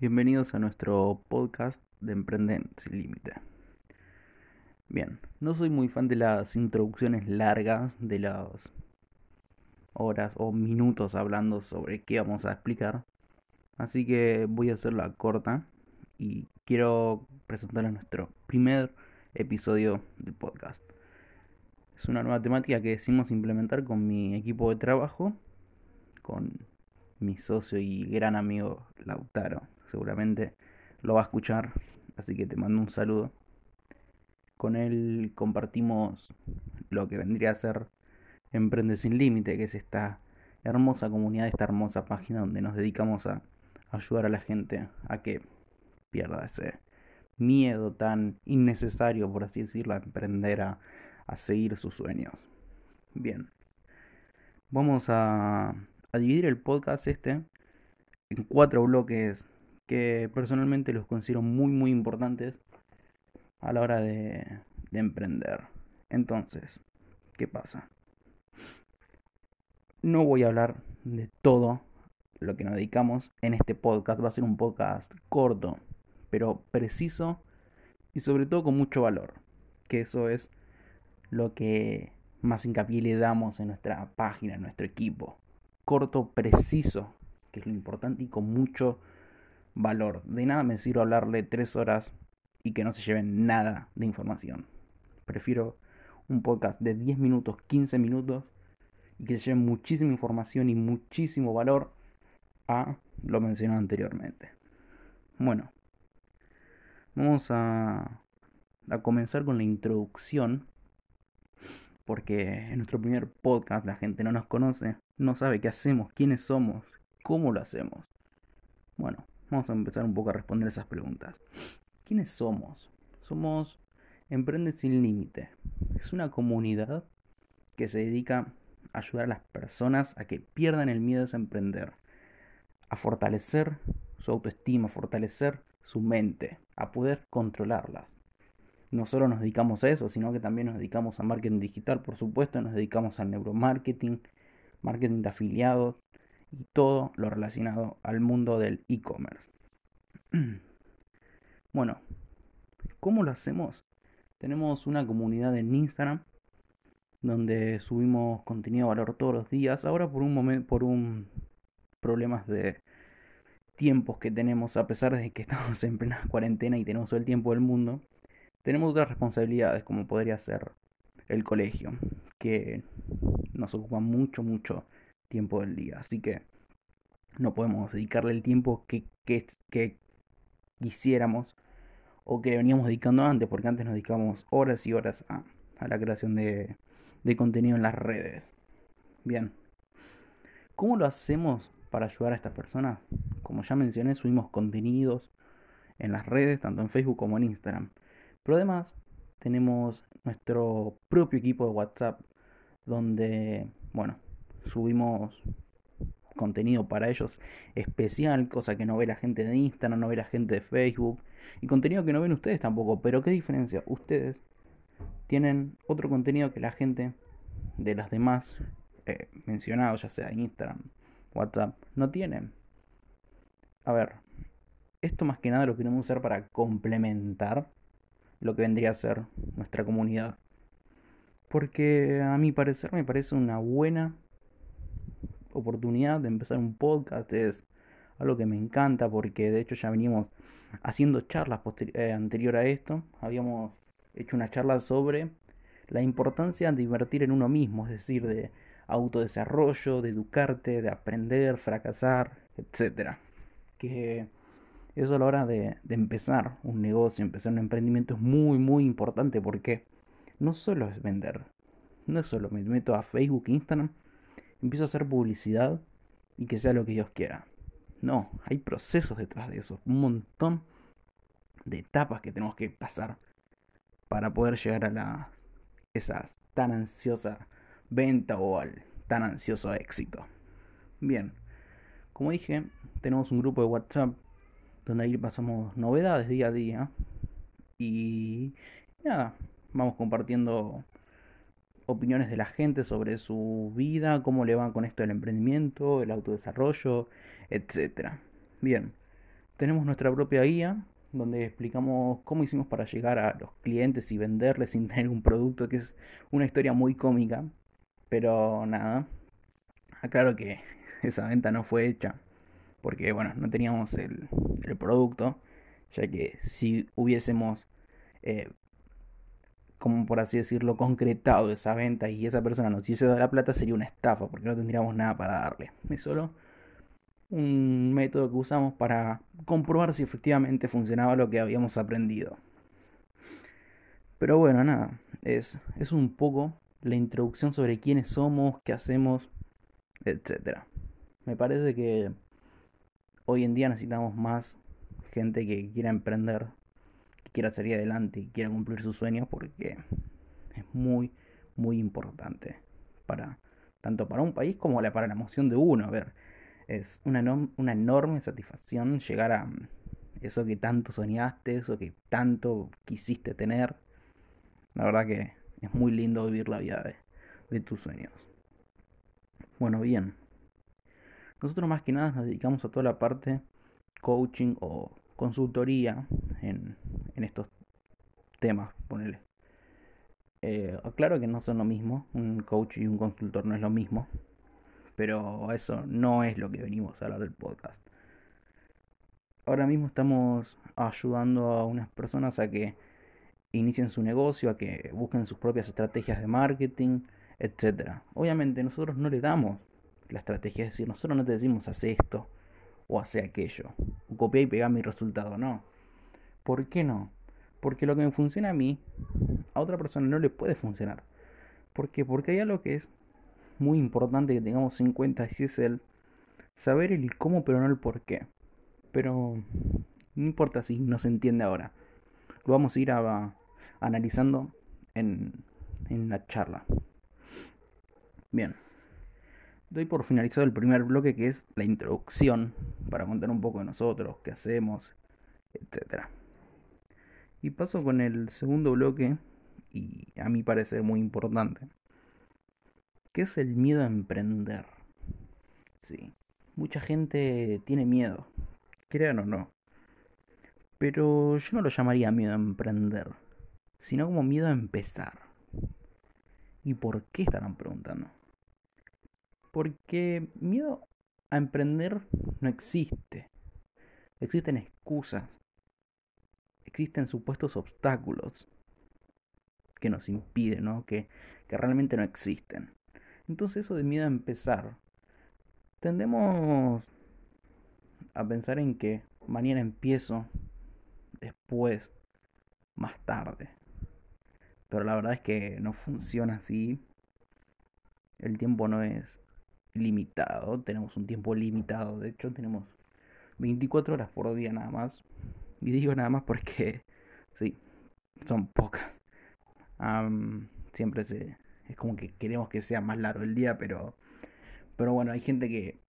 Bienvenidos a nuestro podcast de Emprender sin Límite. Bien, no soy muy fan de las introducciones largas, de las horas o minutos hablando sobre qué vamos a explicar, así que voy a hacerla corta y quiero presentarles nuestro primer episodio del podcast. Es una nueva temática que decimos implementar con mi equipo de trabajo, con mi socio y gran amigo Lautaro seguramente lo va a escuchar, así que te mando un saludo. Con él compartimos lo que vendría a ser Emprende sin Límite, que es esta hermosa comunidad, esta hermosa página donde nos dedicamos a ayudar a la gente a que pierda ese miedo tan innecesario, por así decirlo, a emprender, a, a seguir sus sueños. Bien, vamos a, a dividir el podcast este en cuatro bloques que personalmente los considero muy muy importantes a la hora de, emprender. Entonces, ¿qué pasa? No voy a hablar de todo lo que nos dedicamos en este podcast. Va a ser un podcast corto, pero preciso y sobre todo con mucho valor. Que eso es lo que más hincapié le damos en nuestra página, en nuestro equipo. Corto, preciso, que es lo importante y con mucho valor. De nada me sirve hablarle tres horas y que no se lleven nada de información. Prefiero un podcast de 10 minutos, 15 minutos y que se lleven muchísima información y muchísimo valor a lo mencionado anteriormente. Bueno, vamos a, a comenzar con la introducción porque en nuestro primer podcast la gente no nos conoce, no sabe qué hacemos, quiénes somos, cómo lo hacemos. Bueno, Vamos a empezar un poco a responder esas preguntas. ¿Quiénes somos? Somos Emprende sin Límite. Es una comunidad que se dedica a ayudar a las personas a que pierdan el miedo a emprender, a fortalecer su autoestima, a fortalecer su mente, a poder controlarlas. No solo nos dedicamos a eso, sino que también nos dedicamos a marketing digital, por supuesto, nos dedicamos al neuromarketing, marketing de afiliados, y todo lo relacionado al mundo del e-commerce. bueno, ¿cómo lo hacemos? Tenemos una comunidad en Instagram donde subimos contenido de valor todos los días. Ahora por un momento, por un problemas de tiempos que tenemos, a pesar de que estamos en plena cuarentena y tenemos todo el tiempo del mundo, tenemos otras responsabilidades como podría ser el colegio, que nos ocupa mucho, mucho tiempo del día. Así que no podemos dedicarle el tiempo que, quisiéramos o que veníamos dedicando antes, porque antes nos dedicamos horas y horas a, a la creación de, de contenido en las redes. Bien, ¿cómo lo hacemos para ayudar a estas personas? Como ya mencioné, subimos contenidos en las redes, tanto en Facebook como en Instagram. Pero además tenemos nuestro propio equipo de WhatsApp, donde, bueno, subimos contenido para ellos especial, cosa que no ve la gente de Instagram, no ve la gente de Facebook, y contenido que no ven ustedes tampoco. Pero ¿qué diferencia? Ustedes tienen otro contenido que la gente de las demás eh, mencionados, ya sea Instagram, WhatsApp, no tienen. A ver, esto más que nada lo queremos usar para complementar lo que vendría a ser nuestra comunidad. Porque a mi parecer me parece una buena oportunidad de empezar un podcast es algo que me encanta porque de hecho ya venimos haciendo charlas eh, anterior a esto. Habíamos hecho una charla sobre la importancia de invertir en uno mismo, es decir, de autodesarrollo, de educarte, de aprender, fracasar, etc. Que eso a la hora de, empezar un negocio, empezar un emprendimiento es muy, muy importante porque no solo es vender, no solo me meto a Facebook, Instagram empiezo a hacer publicidad y que sea lo que Dios quiera. No, hay procesos detrás de eso, un montón de etapas que tenemos que pasar para poder llegar a la esa tan ansiosa venta o al tan ansioso éxito. Bien, como dije, tenemos un grupo de WhatsApp donde ahí pasamos novedades día a día y nada, vamos compartiendo opiniones de la gente sobre su vida, cómo le va con esto del emprendimiento, el autodesarrollo, etc. Bien, tenemos nuestra propia guía donde explicamos cómo hicimos para llegar a los clientes y venderles sin tener un producto, que es una historia muy cómica. Pero nada, aclaro que esa venta no fue hecha porque, bueno, no teníamos el, producto, ya que si hubiésemos, eh, como por así decirlo, concretado esa venta y esa persona nos dado la plata, sería una estafa, porque no tendríamos nada para darle. Es solo un método que usamos para comprobar si efectivamente funcionaba lo que habíamos aprendido. Pero bueno, nada, es, es un poco la introducción sobre quiénes somos, qué hacemos, etc. Me parece que hoy en día necesitamos más gente que quiera emprender, quiera salir adelante, que quiera cumplir sus sueños, porque es muy, muy importante para tanto para un país como para la emoción de uno. A ver, es una, una enorme satisfacción llegar a mm, eso que tanto soñaste, eso que tanto quisiste tener. La verdad que es muy lindo vivir la vida de, de tus sueños. Bueno, bien. Nosotros más que nada nos dedicamos a toda la parte coaching o consultoría en, estos temas, ponele. Eh, aclaro que no son lo mismo, un coach y un consultor no es lo mismo, pero eso no es lo que venimos a hablar del podcast. Ahora mismo estamos ayudando a unas personas a que inicien su negocio, a que busquen sus propias estrategias de marketing, etc. Obviamente nosotros no le damos la estrategia, es decir, nosotros no te decimos hace esto o hace aquello, o copia y pega mi resultado, no. ¿Por qué no? Porque lo que me funciona a mí, a otra persona no le puede funcionar. ¿Por qué? Porque hay algo que es muy importante que tengamos en cuenta y es el saber el cómo pero no el por qué. Pero no importa si no se entiende ahora. Lo vamos a ir analizando en, en la charla. Bien. Doy por finalizado el primer bloque que es la introducción para contar un poco de nosotros, qué hacemos, etc. Y paso con el segundo bloque y a mi parecer muy importante, ¿Qué es el miedo a emprender? Sí, mucha gente tiene miedo, crean o no. Pero yo no lo llamaría miedo a emprender, sino como miedo a empezar. ¿Y por qué estarán preguntando? Porque miedo a emprender no existe. Existen excusas. Existen supuestos obstáculos que nos impiden, ¿no? Que, que realmente no existen. Entonces eso de miedo a empezar. Tendemos a pensar en que mañana empiezo, después, más tarde. Pero la verdad es que no funciona así. El tiempo no es limitado, tenemos un tiempo limitado. De hecho, tenemos 24 horas por día nada más. Y digo nada más porque, sí, son pocas. siempre se, es como que queremos que sea más largo el día, pero, pero bueno, hay gente que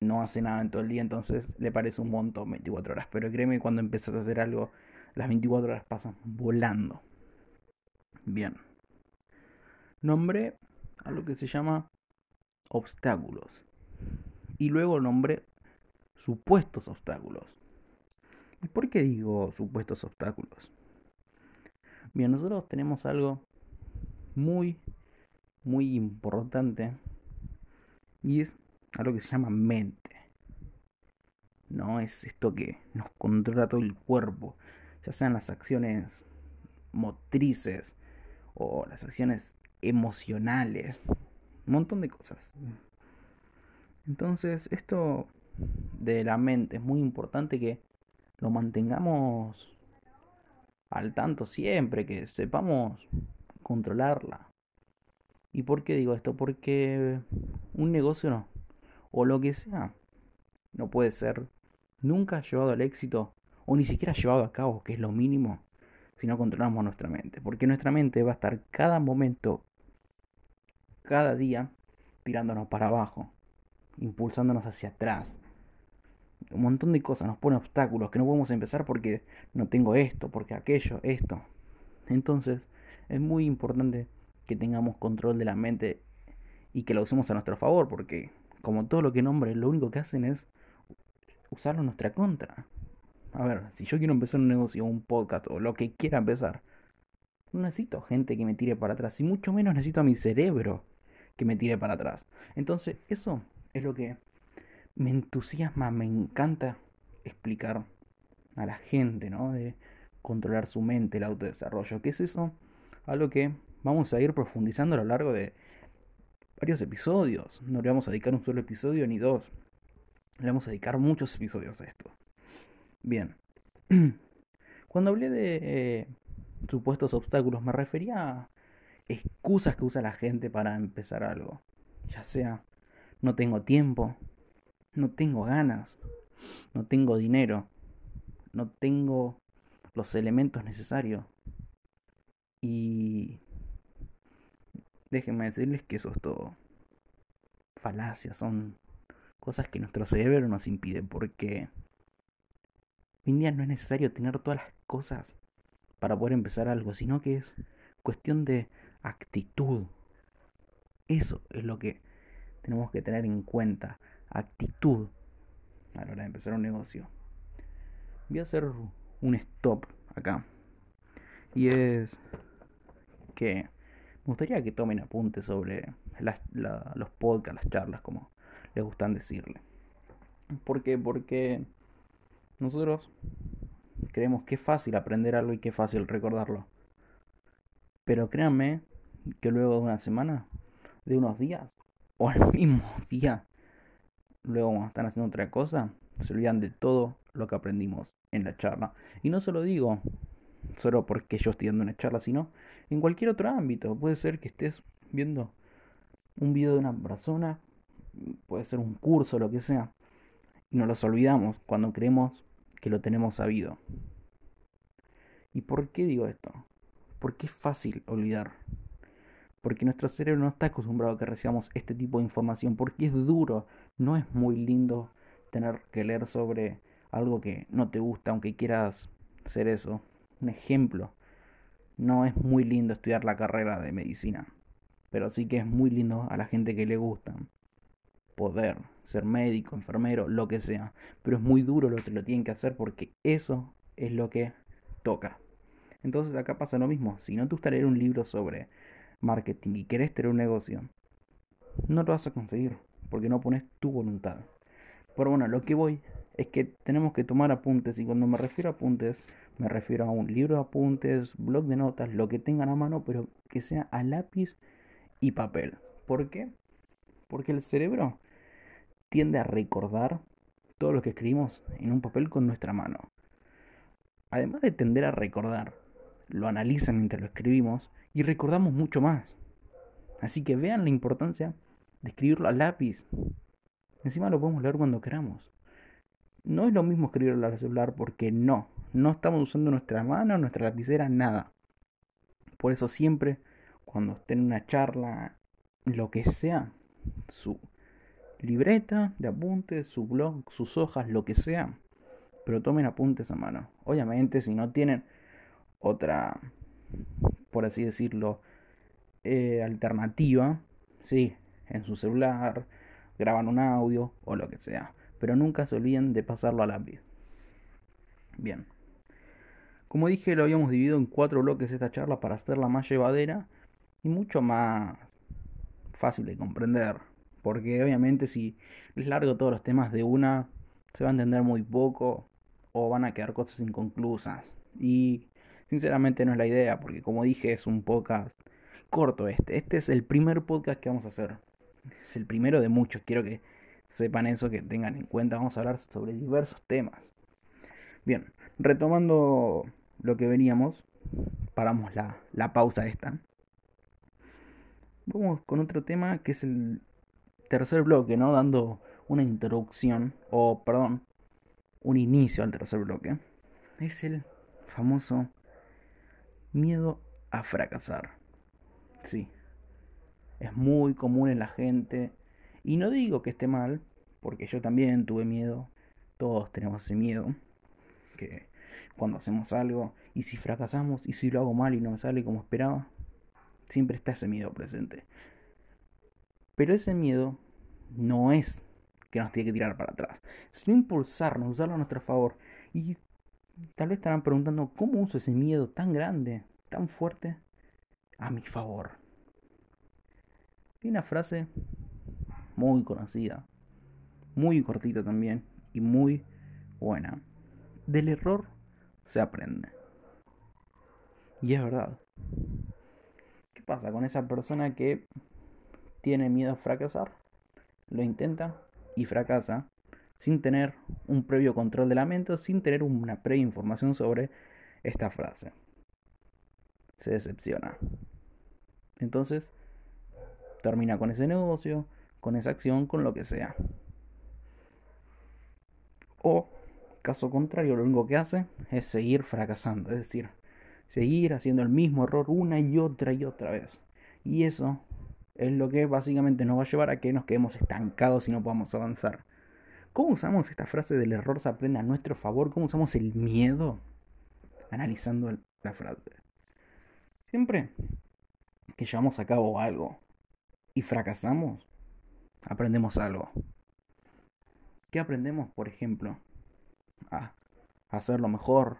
no hace nada en todo el día, entonces le parece un montón 24 horas. Pero créeme, cuando empiezas a hacer algo, las 24 horas pasan volando. Bien. Nombré a lo que se llama obstáculos. Y luego nombré supuestos obstáculos. ¿Y por qué digo supuestos obstáculos? Bien, nosotros tenemos algo muy, muy importante y es algo que se llama mente. No es esto que nos controla todo el cuerpo, ya sean las acciones motrices o las acciones emocionales, un montón de cosas. Entonces, esto de la mente es muy importante que lo mantengamos al tanto siempre, que sepamos controlarla. ¿Y por qué digo esto? Porque un negocio o lo que sea, no puede ser nunca llevado al éxito, o ni siquiera llevado a cabo, que es lo mínimo, si no controlamos nuestra mente. Porque nuestra mente va a estar cada momento, cada día, tirándonos para abajo, impulsándonos hacia atrás. Un montón de cosas nos pone obstáculos que no podemos empezar porque no tengo esto, porque aquello, esto. Entonces, es muy importante que tengamos control de la mente y que la usemos a nuestro favor, porque como todo lo que nombre, lo único que hacen es usarlo en nuestra contra. A ver, si yo quiero empezar un negocio, un podcast o lo que quiera empezar, no necesito gente que me tire para atrás y mucho menos necesito a mi cerebro que me tire para atrás. Entonces, eso es lo que me entusiasma, me encanta explicar a la gente, ¿no? De controlar su mente, el autodesarrollo. ¿Qué es eso? Algo que vamos a ir profundizando a lo largo de varios episodios. No le vamos a dedicar un solo episodio ni dos. Le vamos a dedicar muchos episodios a esto. Bien. Cuando hablé de eh, supuestos obstáculos, me refería excusas que usa la gente para empezar algo. Ya sea, no tengo tiempo, no tengo ganas, no tengo dinero, no tengo los elementos necesarios. Y déjenme decirles que eso es todo falacias, son cosas que nuestro cerebro nos impide porque hoy en día no es necesario tener todas las cosas para poder empezar algo, sino que es cuestión de actitud. Eso es lo que tenemos que tener en cuenta, actitud a la hora de empezar un negocio. Voy a hacer un stop acá. Y es que me gustaría que tomen apuntes sobre los podcasts, las charlas, como les gustan decirle. ¿Por qué? Porque nosotros creemos que es fácil aprender algo y que es fácil recordarlo. Pero créanme que luego de una semana, de unos días, o al mismo día, luego están haciendo otra cosa, se olvidan de todo lo que aprendimos en la charla. Y no se lo digo solo porque yo estoy dando una charla, sino en cualquier otro ámbito. Puede ser que estés viendo un video de una persona, puede ser un curso, lo que sea, y nos los olvidamos cuando creemos que lo tenemos sabido. ¿Y por qué digo esto? Porque es fácil olvidar. Porque nuestro cerebro no está acostumbrado a que recibamos este tipo de información. Porque es duro. No es muy lindo tener que leer sobre algo que no te gusta, aunque quieras hacer eso. Un ejemplo. No es muy lindo estudiar la carrera de medicina. Pero sí que es muy lindo a la gente que le gusta poder ser médico, enfermero, lo que sea. Pero es muy duro lo que lo tienen que hacer porque eso es lo que toca. Entonces acá pasa lo mismo. Si no te gusta leer un libro sobre marketing y querés tener un negocio, no lo vas a conseguir porque no pones tu voluntad. Pero bueno, lo que voy es que tenemos que tomar apuntes y cuando me refiero a apuntes me refiero a un libro de apuntes, blog de notas, lo que tengan a mano, pero que sea a lápiz y papel. ¿Por qué? Porque el cerebro tiende a recordar todo lo que escribimos en un papel con nuestra mano. Además de tender a recordar, lo analizan mientras lo escribimos y recordamos mucho más. Así que vean la importancia de escribirlo a lápiz. Encima lo podemos leer cuando queramos. No es lo mismo escribirlo al celular porque no, no estamos usando nuestra mano, nuestra lapicera, nada. Por eso siempre, cuando estén en una charla, lo que sea, su libreta de apuntes, su blog, sus hojas, lo que sea. Pero tomen apuntes a mano. Obviamente, si no tienen otra, por así decirlo, eh, alternativa, sí, en su celular, graban un audio o lo que sea. Pero nunca se olviden de pasarlo a lápiz. Bien. Como dije, lo habíamos dividido en cuatro bloques esta charla para hacerla más llevadera y mucho más fácil de comprender. Porque obviamente si les largo todos los temas de una, se va a entender muy poco o van a quedar cosas inconclusas. Y sinceramente no es la idea, porque como dije es un podcast corto este. Este es el primer podcast que vamos a hacer. Es el primero de muchos. Quiero que sepan eso, que tengan en cuenta. Vamos a hablar sobre diversos temas. Bien, retomando lo que veníamos, paramos la, la pausa esta. Vamos con otro tema que es el tercer bloque, ¿no? Dando una introducción, o perdón, un inicio al tercer bloque. Es el famoso miedo a fracasar. Sí, es muy común en la gente. Y no digo que esté mal, porque yo también tuve miedo. Todos tenemos ese miedo. Que cuando hacemos algo, y si fracasamos, y si lo hago mal y no me sale como esperaba, siempre está ese miedo presente. Pero ese miedo no es que nos tiene que tirar para atrás, sino impulsarnos, usarlo a nuestro favor. Y tal vez estarán preguntando, ¿cómo uso ese miedo tan grande, tan fuerte, a mi favor? Hay una frase muy conocida, muy cortita también y muy buena. Del error se aprende. Y es verdad. ¿Qué pasa con esa persona que tiene miedo a fracasar? Lo intenta y fracasa sin tener un previo control de la mente, sin tener una previa información sobre esta frase. Se decepciona. Entonces, termina con ese negocio, con esa acción, con lo que sea. O, caso contrario, lo único que hace es seguir fracasando, es decir, seguir haciendo el mismo error una y otra y otra vez. Y eso es lo que básicamente nos va a llevar a que nos quedemos estancados y no podamos avanzar. ¿Cómo usamos esta frase del error se aprende a nuestro favor? ¿Cómo usamos el miedo? Analizando la frase. Siempre que llevamos a cabo algo y fracasamos, aprendemos algo. ¿Qué aprendemos, por ejemplo? A hacerlo mejor,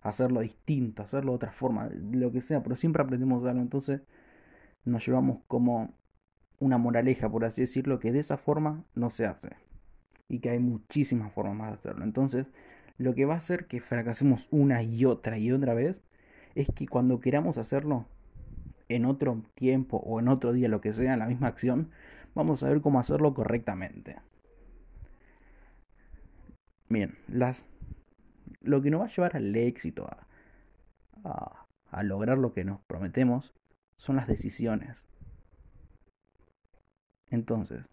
hacerlo distinto, hacerlo de otra forma, lo que sea, pero siempre aprendemos algo. Entonces nos llevamos como una moraleja, por así decirlo, que de esa forma no se hace y que hay muchísimas formas de hacerlo. Entonces, lo que va a hacer que fracasemos una y otra y otra vez es que cuando queramos hacerlo en otro tiempo o en otro día, lo que sea, la misma acción, vamos a ver cómo hacerlo correctamente. Bien, las, lo que nos va a llevar al éxito, a, a lograr lo que nos prometemos, son las decisiones. Entonces,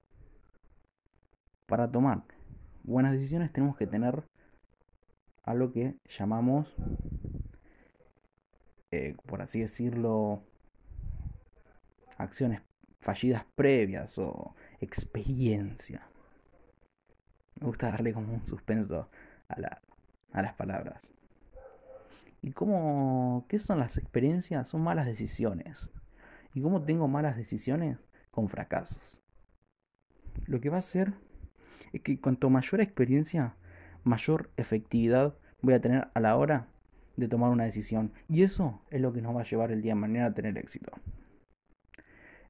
para tomar buenas decisiones tenemos que tener algo que llamamos, eh, por así decirlo, acciones fallidas previas o experiencia. Me gusta darle como un suspenso a, la, a las palabras. ¿Y cómo, qué son las experiencias? Son malas decisiones. ¿Y cómo tengo malas decisiones? Con fracasos. Lo que va a hacer es que cuanto mayor experiencia, mayor efectividad voy a tener a la hora de tomar una decisión. Y eso es lo que nos va a llevar el día de mañana a tener éxito.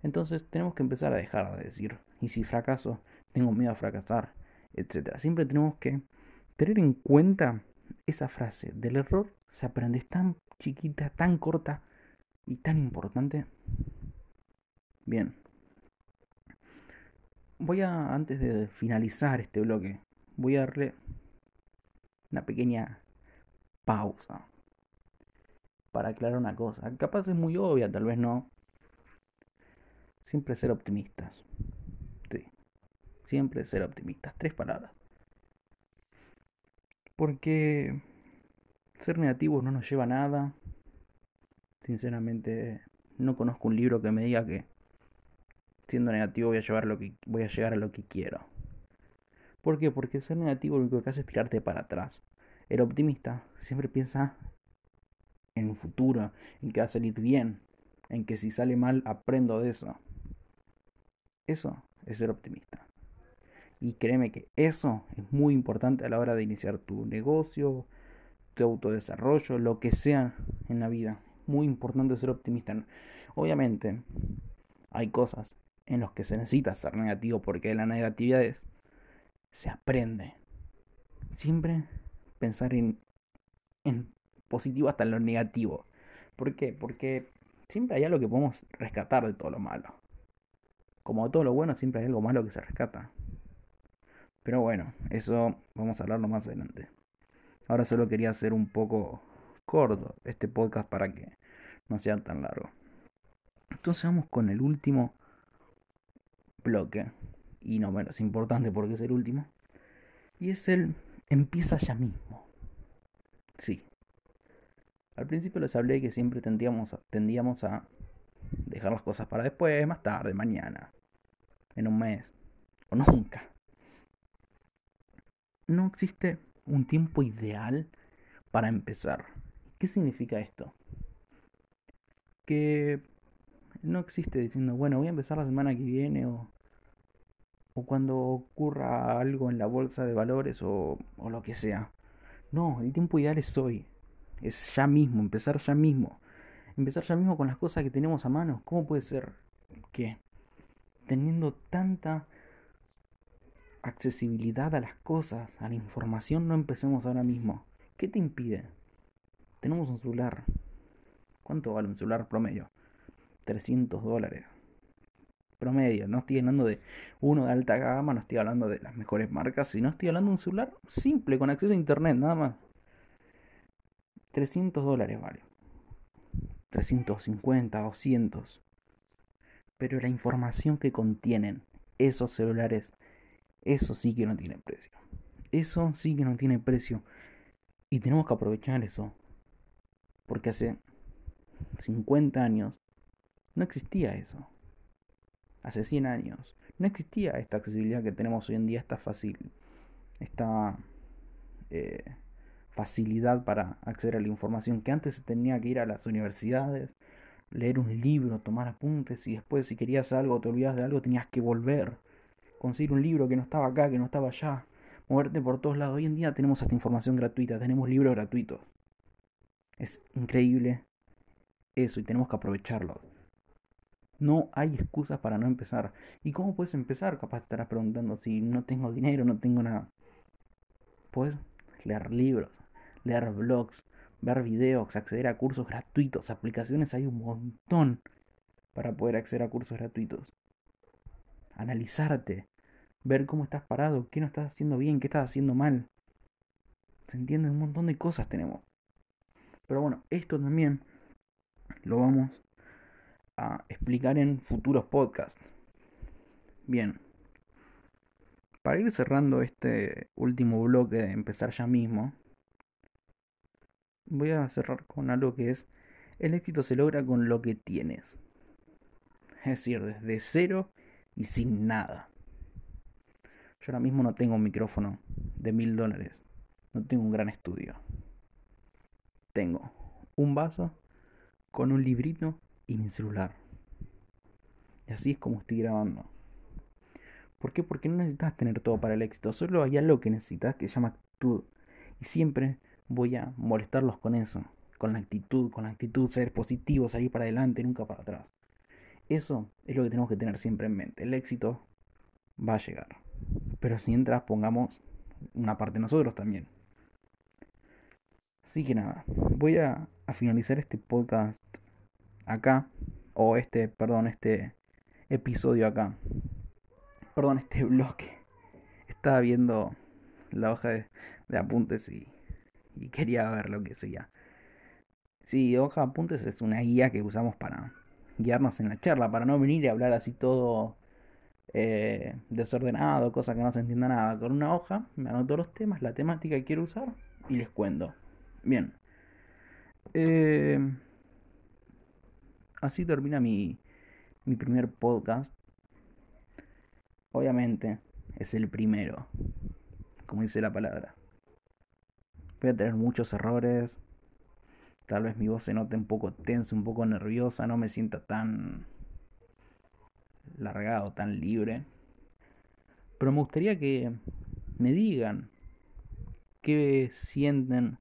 Entonces tenemos que empezar a dejar de decir, y si fracaso, tengo miedo a fracasar, etc. Siempre tenemos que tener en cuenta esa frase del error se aprende. Es tan chiquita, tan corta y tan importante. Bien, voy a, antes de finalizar este bloque, voy a darle una pequeña pausa para aclarar una cosa. Capaz es muy obvia, tal vez no. Siempre ser optimistas. Sí. Siempre ser optimistas. Tres palabras. Porque ser negativo no nos lleva a nada. Sinceramente, no conozco un libro que me diga que siendo negativo voy a, llevar lo que, voy a llegar a lo que quiero. ¿Por qué? Porque ser negativo lo único que hace es tirarte para atrás. El optimista siempre piensa en un futuro, en que va a salir bien, en que si sale mal aprendo de eso. Eso es ser optimista. Y créeme que eso es muy importante a la hora de iniciar tu negocio, tu autodesarrollo, lo que sea en la vida. Muy importante ser optimista. Obviamente, hay cosas en los que se necesita ser negativo porque de la negatividad es, se aprende. Siempre pensar en, en positivo hasta en lo negativo. ¿Por qué? Porque siempre hay algo que podemos rescatar de todo lo malo. Como de todo lo bueno, siempre hay algo malo que se rescata. Pero bueno, eso vamos a hablarlo más adelante. Ahora solo quería hacer un poco corto este podcast para que no sea tan largo. Entonces vamos con el último bloque, y no menos importante porque es el último, y es el empieza ya mismo. Sí. Al principio les hablé que siempre tendíamos tendíamos a dejar las cosas para después, más tarde, mañana, en un mes, o nunca. No existe un tiempo ideal para empezar. ¿Qué significa esto? Que no existe diciendo, bueno, voy a empezar la semana que viene o o cuando ocurra algo en la bolsa de valores o, lo que sea. No, el tiempo ideal es hoy. Es ya mismo, empezar ya mismo. Empezar ya mismo con las cosas que tenemos a mano. ¿Cómo puede ser que teniendo tanta accesibilidad a las cosas, a la información, no empecemos ahora mismo? ¿Qué te impide? Tenemos un celular. ¿Cuánto vale un celular promedio? 300 dólares. Promedio. No estoy hablando de uno de alta gama, no estoy hablando de las mejores marcas, sino estoy hablando de un celular simple, con acceso a internet, nada más. 300 dólares vale. 350, 200. Pero la información que contienen esos celulares, eso sí que no tiene precio. Eso sí que no tiene precio. Y tenemos que aprovechar eso. Porque hace 50 años no existía eso. Hace 100 años no existía esta accesibilidad que tenemos hoy en día, esta fácil, esta eh, facilidad para acceder a la información que antes se tenía que ir a las universidades, leer un libro, tomar apuntes y después si querías algo, te olvidas de algo, tenías que volver, conseguir un libro que no estaba acá, que no estaba allá, moverte por todos lados. Hoy en día tenemos esta información gratuita, tenemos libros gratuitos. Es increíble eso y tenemos que aprovecharlo. No hay excusas para no empezar. ¿Y cómo puedes empezar? Capaz te estarás preguntando si no tengo dinero, no tengo nada. Puedes leer libros, leer blogs, ver videos, acceder a cursos gratuitos, aplicaciones hay un montón para poder acceder a cursos gratuitos. Analizarte, ver cómo estás parado, qué no estás haciendo bien, qué estás haciendo mal. ¿Se entiende? Un montón de cosas tenemos. Pero bueno, esto también lo vamos a explicar en futuros podcasts. Bien. Para ir cerrando este último bloque de empezar ya mismo, voy a cerrar con algo que es, el éxito se logra con lo que tienes. Es decir, desde cero y sin nada. Yo ahora mismo no tengo un micrófono de mil dólares. No tengo un gran estudio. Tengo un vaso con un librito y mi celular. Y así es como estoy grabando. ¿Por qué? Porque no necesitas tener todo para el éxito. Solo hay algo que necesitas que se llama actitud. Y siempre voy a molestarlos con eso. Con la actitud, con la actitud, ser positivo, salir para adelante, nunca para atrás. Eso es lo que tenemos que tener siempre en mente. El éxito va a llegar. Pero mientras pongamos una parte de nosotros también. Así que nada, voy a, a finalizar este podcast acá. O este, perdón, este episodio acá. Perdón, este bloque. Estaba viendo la hoja de, apuntes y y quería ver lo que sea. Sí, hoja de apuntes es una guía que usamos para guiarnos en la charla, para no venir y hablar así todo eh, desordenado, cosa que no se entienda nada. Con una hoja me anoto los temas, la temática que quiero usar y les cuento. Bien. Eh, así termina mi, mi primer podcast. Obviamente es el primero, como dice la palabra. Voy a tener muchos errores. Tal vez mi voz se note un poco tensa, un poco nerviosa, no me sienta tan largado, tan libre. Pero me gustaría que me digan qué sienten,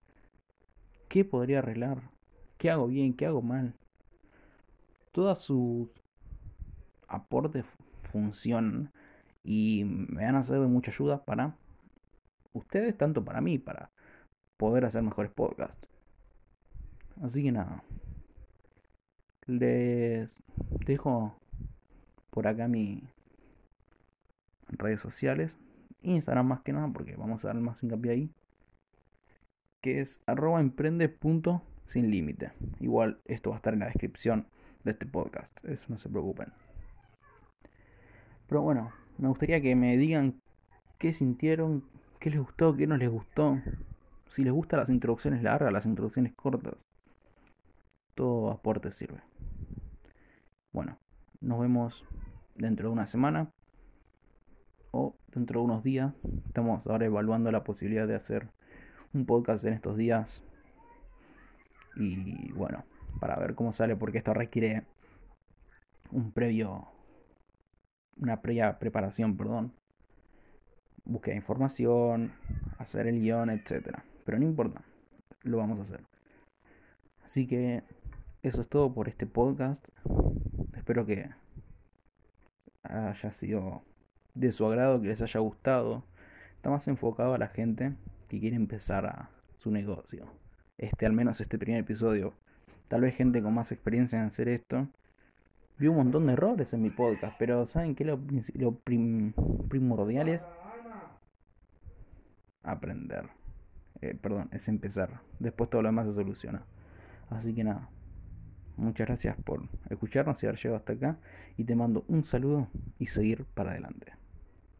qué podría arreglar, qué hago bien, qué hago mal. Todas sus aportes funcionan y me van a ser de mucha ayuda para ustedes, tanto para mí, para poder hacer mejores podcasts. Así que nada. Les dejo por acá mi redes sociales. Instagram más que nada, porque vamos a dar más hincapié ahí. Que es arroba emprende punto sin límite. Igual esto va a estar en la descripción de este podcast. Eso no se preocupen. Pero bueno, me gustaría que me digan qué sintieron, qué les gustó, qué no les gustó. Si les gustan las introducciones largas, las introducciones cortas, todo aporte sirve. Bueno, nos vemos dentro de una semana o dentro de unos días. Estamos ahora evaluando la posibilidad de hacer un podcast en estos días. Y bueno, para ver cómo sale, porque esto requiere un previo, una previa preparación, perdón. Búsqueda de información, hacer el guion, etcétera Pero no importa, lo vamos a hacer. Así que eso es todo por este podcast. Espero que haya sido de su agrado, que les haya gustado. Está más enfocado a la gente que quiere empezar a su negocio. Este, al menos este primer episodio. Tal vez gente con más experiencia en hacer esto. Vi un montón de errores en mi podcast, pero ¿saben qué? Lo, primordial es aprender. Eh, perdón, es empezar. Después todo lo demás se soluciona. Así que nada. Muchas gracias por escucharnos y haber llegado hasta acá. Y te mando un saludo y seguir para adelante.